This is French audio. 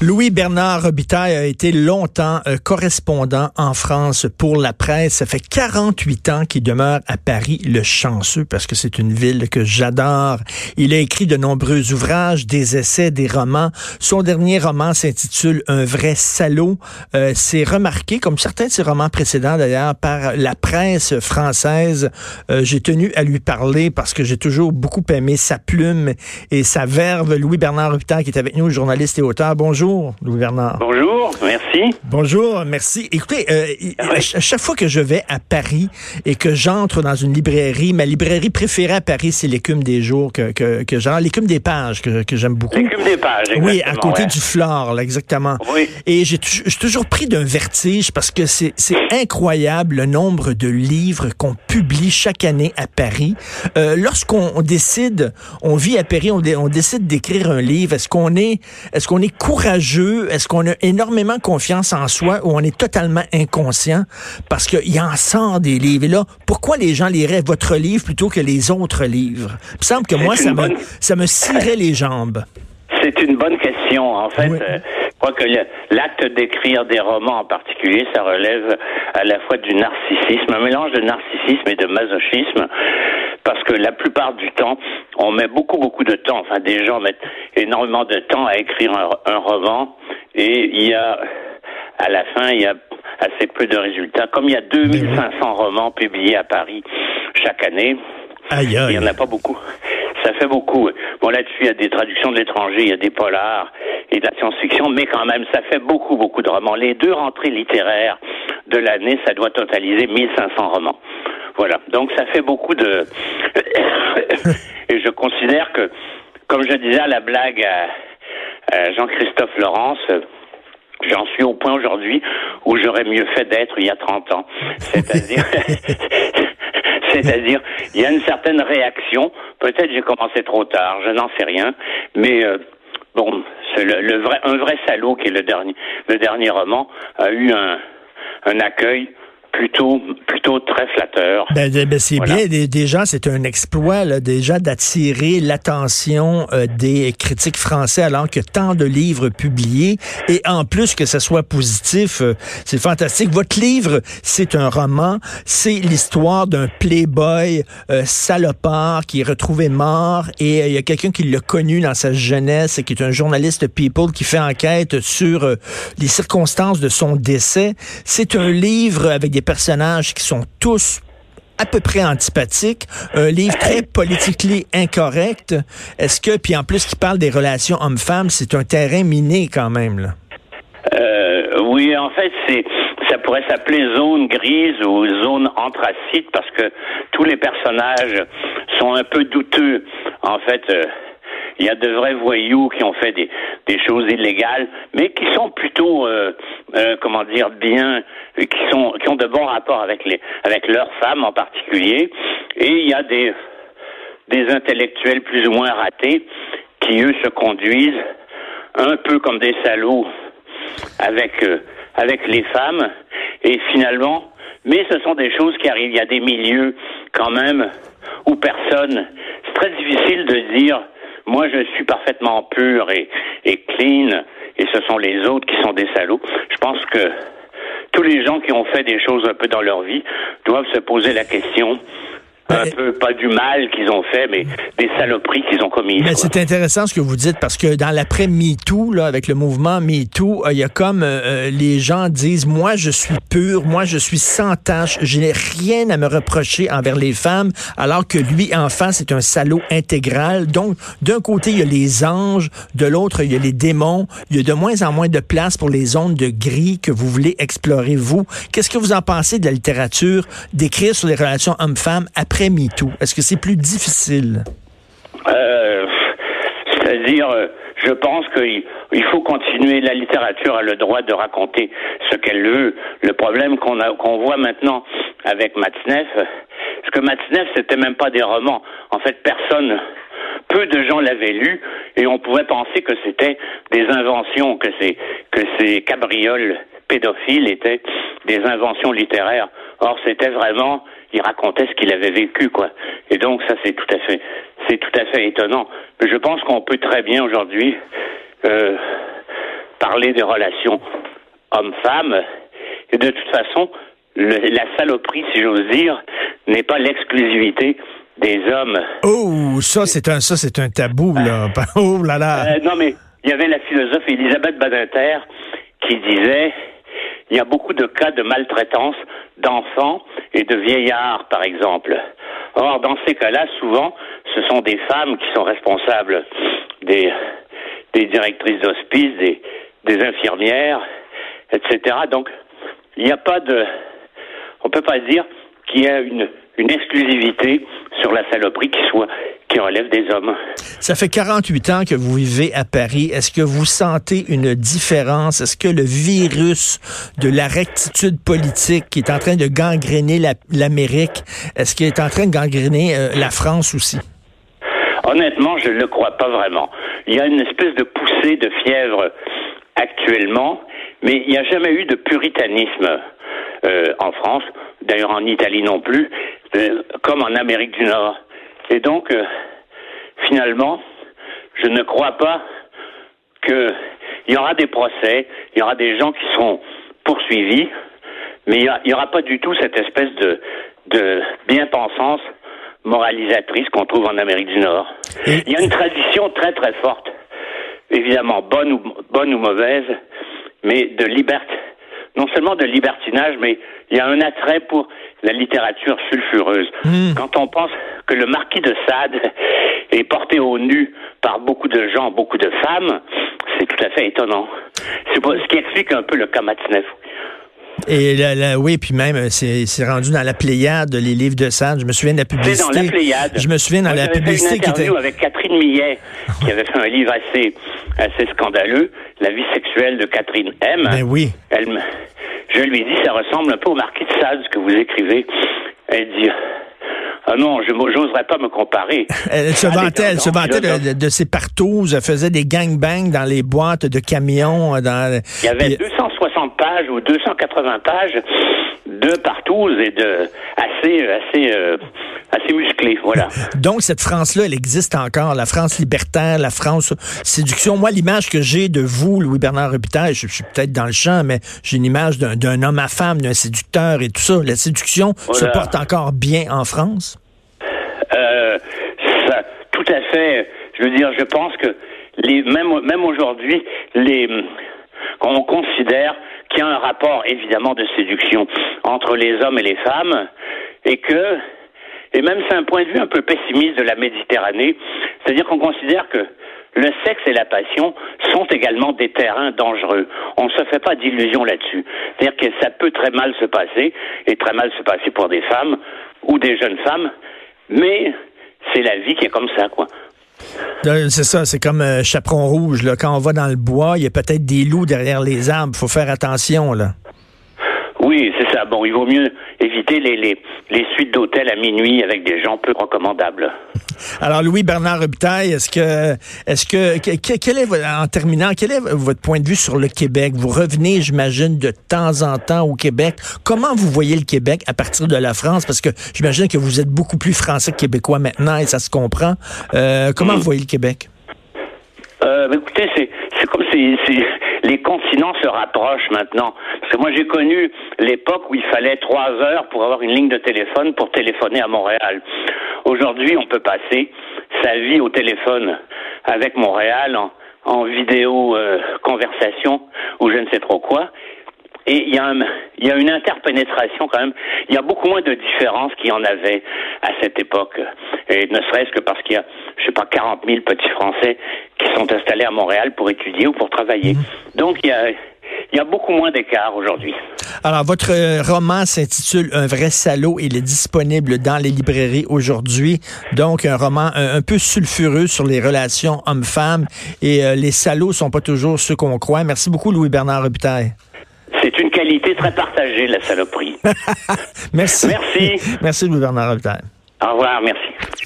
Louis Bernard Robitaille a été longtemps euh, correspondant en France pour la presse. Ça fait 48 ans qu'il demeure à Paris, le chanceux, parce que c'est une ville que j'adore. Il a écrit de nombreux ouvrages, des essais, des romans. Son dernier roman s'intitule Un vrai salaud. Euh, c'est remarqué, comme certains de ses romans précédents d'ailleurs, par la presse française. Euh, j'ai tenu à lui parler parce que j'ai toujours beaucoup aimé sa plume et sa verve. Louis Bernard Robitaille qui est avec nous, journaliste et auteur. Bonjour. Bonjour, Bernard. Bonjour, merci. Bonjour, merci. Écoutez, euh, à chaque fois que je vais à Paris et que j'entre dans une librairie, ma librairie préférée à Paris, c'est l'écume des jours que, que, l'écume des pages que, que j'aime beaucoup. L'écume des pages, exactement. Oui, à côté du flore, là, exactement. Oui. Et j'ai toujours pris d'un vertige parce que c'est incroyable le nombre de livres qu'on publie chaque année à Paris. Euh, Lorsqu'on décide, on vit à Paris, on, on décide d'écrire un livre, est-ce qu'on est, est-ce qu'on est courageux est-ce qu'on a énormément confiance en soi ou on est totalement inconscient parce qu'il en sort des livres? Et là, pourquoi les gens liraient votre livre plutôt que les autres livres? Il me semble que moi, ça, me, ça me cirait les jambes. C'est une bonne question. En fait, euh, je crois que l'acte d'écrire des romans en particulier, ça relève à la fois du narcissisme, un mélange de narcissisme et de masochisme parce que la plupart du temps, on met beaucoup, beaucoup de temps, enfin des gens mettent énormément de temps à écrire un, roman, et il y a, à la fin, il y a assez peu de résultats. Comme il y a 2500 romans publiés à Paris chaque année, il n'y en a pas beaucoup. Ça fait beaucoup. Bon, là-dessus, il y a des traductions de l'étranger, il y a des polars et de la science-fiction, mais quand même, ça fait beaucoup, beaucoup de romans. Les deux rentrées littéraires de l'année, ça doit totaliser 1500 romans. Voilà. Donc ça fait beaucoup de. Et je considère que, comme je disais à la blague à, Jean-Christophe Laurence, j'en suis au point aujourd'hui où j'aurais mieux fait d'être il y a 30 ans. C'est-à-dire. C'est-à-dire, il y a une certaine réaction. Peut-être j'ai commencé trop tard, je n'en sais rien. Mais euh, bon, c'est le, vrai, un vrai salaud qui est le dernier, le dernier roman a eu un, un accueil plutôt plutôt très flatteur. Ben, ben c'est bien. Déjà, c'est un exploit là, déjà d'attirer l'attention euh, des critiques français alors que tant de livres publiés et en plus que ce soit positif, euh, c'est fantastique. Votre livre, c'est un roman. C'est l'histoire d'un playboy euh, salopard qui est retrouvé mort et il y a quelqu'un qui l'a connu dans sa jeunesse, qui est un journaliste People qui fait enquête sur les circonstances de son décès. C'est un livre avec des personnages qui sont tous à peu près antipathiques, un livre très politiquement incorrect. Est-ce que, puis en plus qui parle des relations hommes-femmes, c'est un terrain miné quand même, là? Euh, oui, en fait, c'est ça pourrait s'appeler zone grise ou zone anthracite parce que tous les personnages sont un peu douteux. En fait, euh, il y a de vrais voyous qui ont fait des, des choses illégales, mais qui sont plutôt, euh, euh, comment dire, bien, qui sont, qui ont de bons rapports avec les, avec leurs femmes en particulier. Et il y a des, des intellectuels plus ou moins ratés qui eux se conduisent un peu comme des salauds avec euh, avec les femmes et finalement mais ce sont des choses qui arrivent il y a des milieux quand même où personne c'est très difficile de dire moi, je suis parfaitement pur et, clean, et ce sont les autres qui sont des salauds. Je pense que tous les gens qui ont fait des choses un peu dans leur vie doivent se poser la question un peu, pas du mal qu'ils ont fait, mais des saloperies qu'ils ont commises. Mais c'est intéressant ce que vous dites parce que dans l'après MeToo, là, avec le mouvement MeToo, euh, il y a comme euh, euh, les gens disent moi je suis pur, moi je suis sans tâche, je n'ai rien à me reprocher envers les femmes, alors que lui en face c'est un salaud intégral. Donc d'un côté il y a les anges, de l'autre il y a les démons. Il y a de moins en moins de place pour les zones de gris que vous voulez explorer vous. Qu'est-ce que vous en pensez de la littérature d'écrire sur les relations hommes-femmes après est-ce que c'est plus difficile? Euh, c'est-à-dire, euh, je pense qu'il faut continuer. La littérature a le droit de raconter ce qu'elle veut. Le problème qu'on qu'on voit maintenant avec Matzneff, parce que Matzneff, c'était même pas des romans. En fait, personne, peu de gens l'avaient lu, et on pouvait penser que c'était des inventions, que ces, que ces cabrioles pédophiles étaient des inventions littéraires. Or, c'était vraiment il racontait ce qu'il avait vécu, quoi. Et donc ça, c'est tout à fait, c'est tout à fait étonnant. Mais je pense qu'on peut très bien aujourd'hui euh, parler des relations hommes-femmes. Et de toute façon, la saloperie, si j'ose dire, n'est pas l'exclusivité des hommes. Oh, ça c'est un ça c'est un tabou là. oh là là. Euh, non mais il y avait la philosophe Elisabeth Badinter qui disait il y a beaucoup de cas de maltraitance d'enfants et de vieillards par exemple. Or dans ces cas-là, souvent, ce sont des femmes qui sont responsables des des directrices d'hospice, des des infirmières, etc. Donc il n'y a pas de on peut pas dire qu'il y a une une exclusivité sur la saloperie qui soit qui relève des hommes. Ça fait 48 ans que vous vivez à Paris. Est-ce que vous sentez une différence? Est-ce que le virus de la rectitude politique qui est en train de gangréner l'Amérique, est-ce qu'il est en train de gangréner euh, la France aussi? Honnêtement, je ne le crois pas vraiment. Il y a une espèce de poussée de fièvre actuellement, mais il n'y a jamais eu de puritanisme euh, en France, d'ailleurs en Italie non plus. Euh, comme en Amérique du Nord. Et donc, euh, finalement, je ne crois pas qu'il y aura des procès, il y aura des gens qui seront poursuivis, mais il n'y aura pas du tout cette espèce de, de bien-pensance moralisatrice qu'on trouve en Amérique du Nord. Il y a une tradition très très forte, évidemment bonne ou, bonne ou mauvaise, mais de liberté, non seulement de libertinage, mais il y a un attrait pour la littérature sulfureuse. Hmm. Quand on pense que le marquis de Sade est porté au nu par beaucoup de gens, beaucoup de femmes, c'est tout à fait étonnant. C'est ce qui explique un peu le Kamatsnev. Et oui, puis même, c'est rendu dans la Pléiade, les livres de Sade. Je me souviens de la publicité. dans la Pléiade. Je me souviens dans la publicité fait une qui était. avec Catherine Millet, qui avait fait un livre assez, assez scandaleux, La vie sexuelle de Catherine M. Ben oui. Elle me, je lui ai dit, ça ressemble un peu au marquis de Sade, ce que vous écrivez. Elle dit, ah non, je n'oserais pas me comparer. Elle se vantait, elle se vantait de, ses partouzes, elle faisait des gangbangs dans les boîtes de camions. Euh, dans... Il y avait 260 pages ou 280 pages de partouzes et de assez, assez, euh, assez musclé, voilà. Donc cette France-là, elle existe encore, la France libertaire, la France séduction. Moi, l'image que j'ai de vous, Louis Bernard Robitaille, je, suis peut-être dans le champ, mais j'ai une image d'un homme à femme, d'un séducteur et tout ça. La séduction se porte encore bien en France? Euh, ça, tout à fait. Je veux dire, je pense que les, même, même aujourd'hui, les, on considère qu'il y a un rapport évidemment de séduction entre les hommes et les femmes et que et même c'est un point de vue un peu pessimiste de la Méditerranée, c'est-à-dire qu'on considère que le sexe et la passion sont également des terrains dangereux. On ne se fait pas d'illusions là-dessus. C'est-à-dire que ça peut très mal se passer, et très mal se passer pour des femmes ou des jeunes femmes, mais c'est la vie qui est comme ça, quoi. C'est ça, c'est comme un euh, chaperon rouge. Là. Quand on va dans le bois, il y a peut-être des loups derrière les arbres. Il faut faire attention. là. Oui, c'est ça. Bon, il vaut mieux éviter les, les, les suites d'hôtels à minuit avec des gens peu recommandables. Alors, Louis Bernard Rubtaille, est-ce que, est-ce que, quel est, en terminant, quel est votre point de vue sur le Québec? Vous revenez, j'imagine, de temps en temps au Québec. Comment vous voyez le Québec à partir de la France? Parce que j'imagine que vous êtes beaucoup plus français que québécois maintenant et ça se comprend. Euh, comment vous voyez le Québec? Euh, écoutez, c'est, c'est comme si, les continents se rapprochent maintenant. Parce que moi, j'ai connu l'époque où il fallait trois heures pour avoir une ligne de téléphone pour téléphoner à Montréal. Aujourd'hui, on peut passer sa vie au téléphone avec Montréal en, en vidéo euh, conversation ou je ne sais trop quoi. Et il y, a il y a une interpénétration quand même. Il y a beaucoup moins de différences qu'il y en avait à cette époque. Et ne serait-ce que parce qu'il y a, je sais pas, 40 000 petits Français qui sont installés à Montréal pour étudier ou pour travailler. Mmh. Donc il y a, il y a beaucoup moins d'écart aujourd'hui. Alors, votre euh, roman s'intitule Un vrai salaud. Il est disponible dans les librairies aujourd'hui. Donc, un roman un, peu sulfureux sur les relations hommes-femmes. Et euh, les salauds sont pas toujours ceux qu'on croit. Merci beaucoup, Louis-Bernard Robitaille. C'est une qualité très partagée, la saloperie. merci. Merci. Merci, Louis-Bernard Robitaille. Au revoir, merci.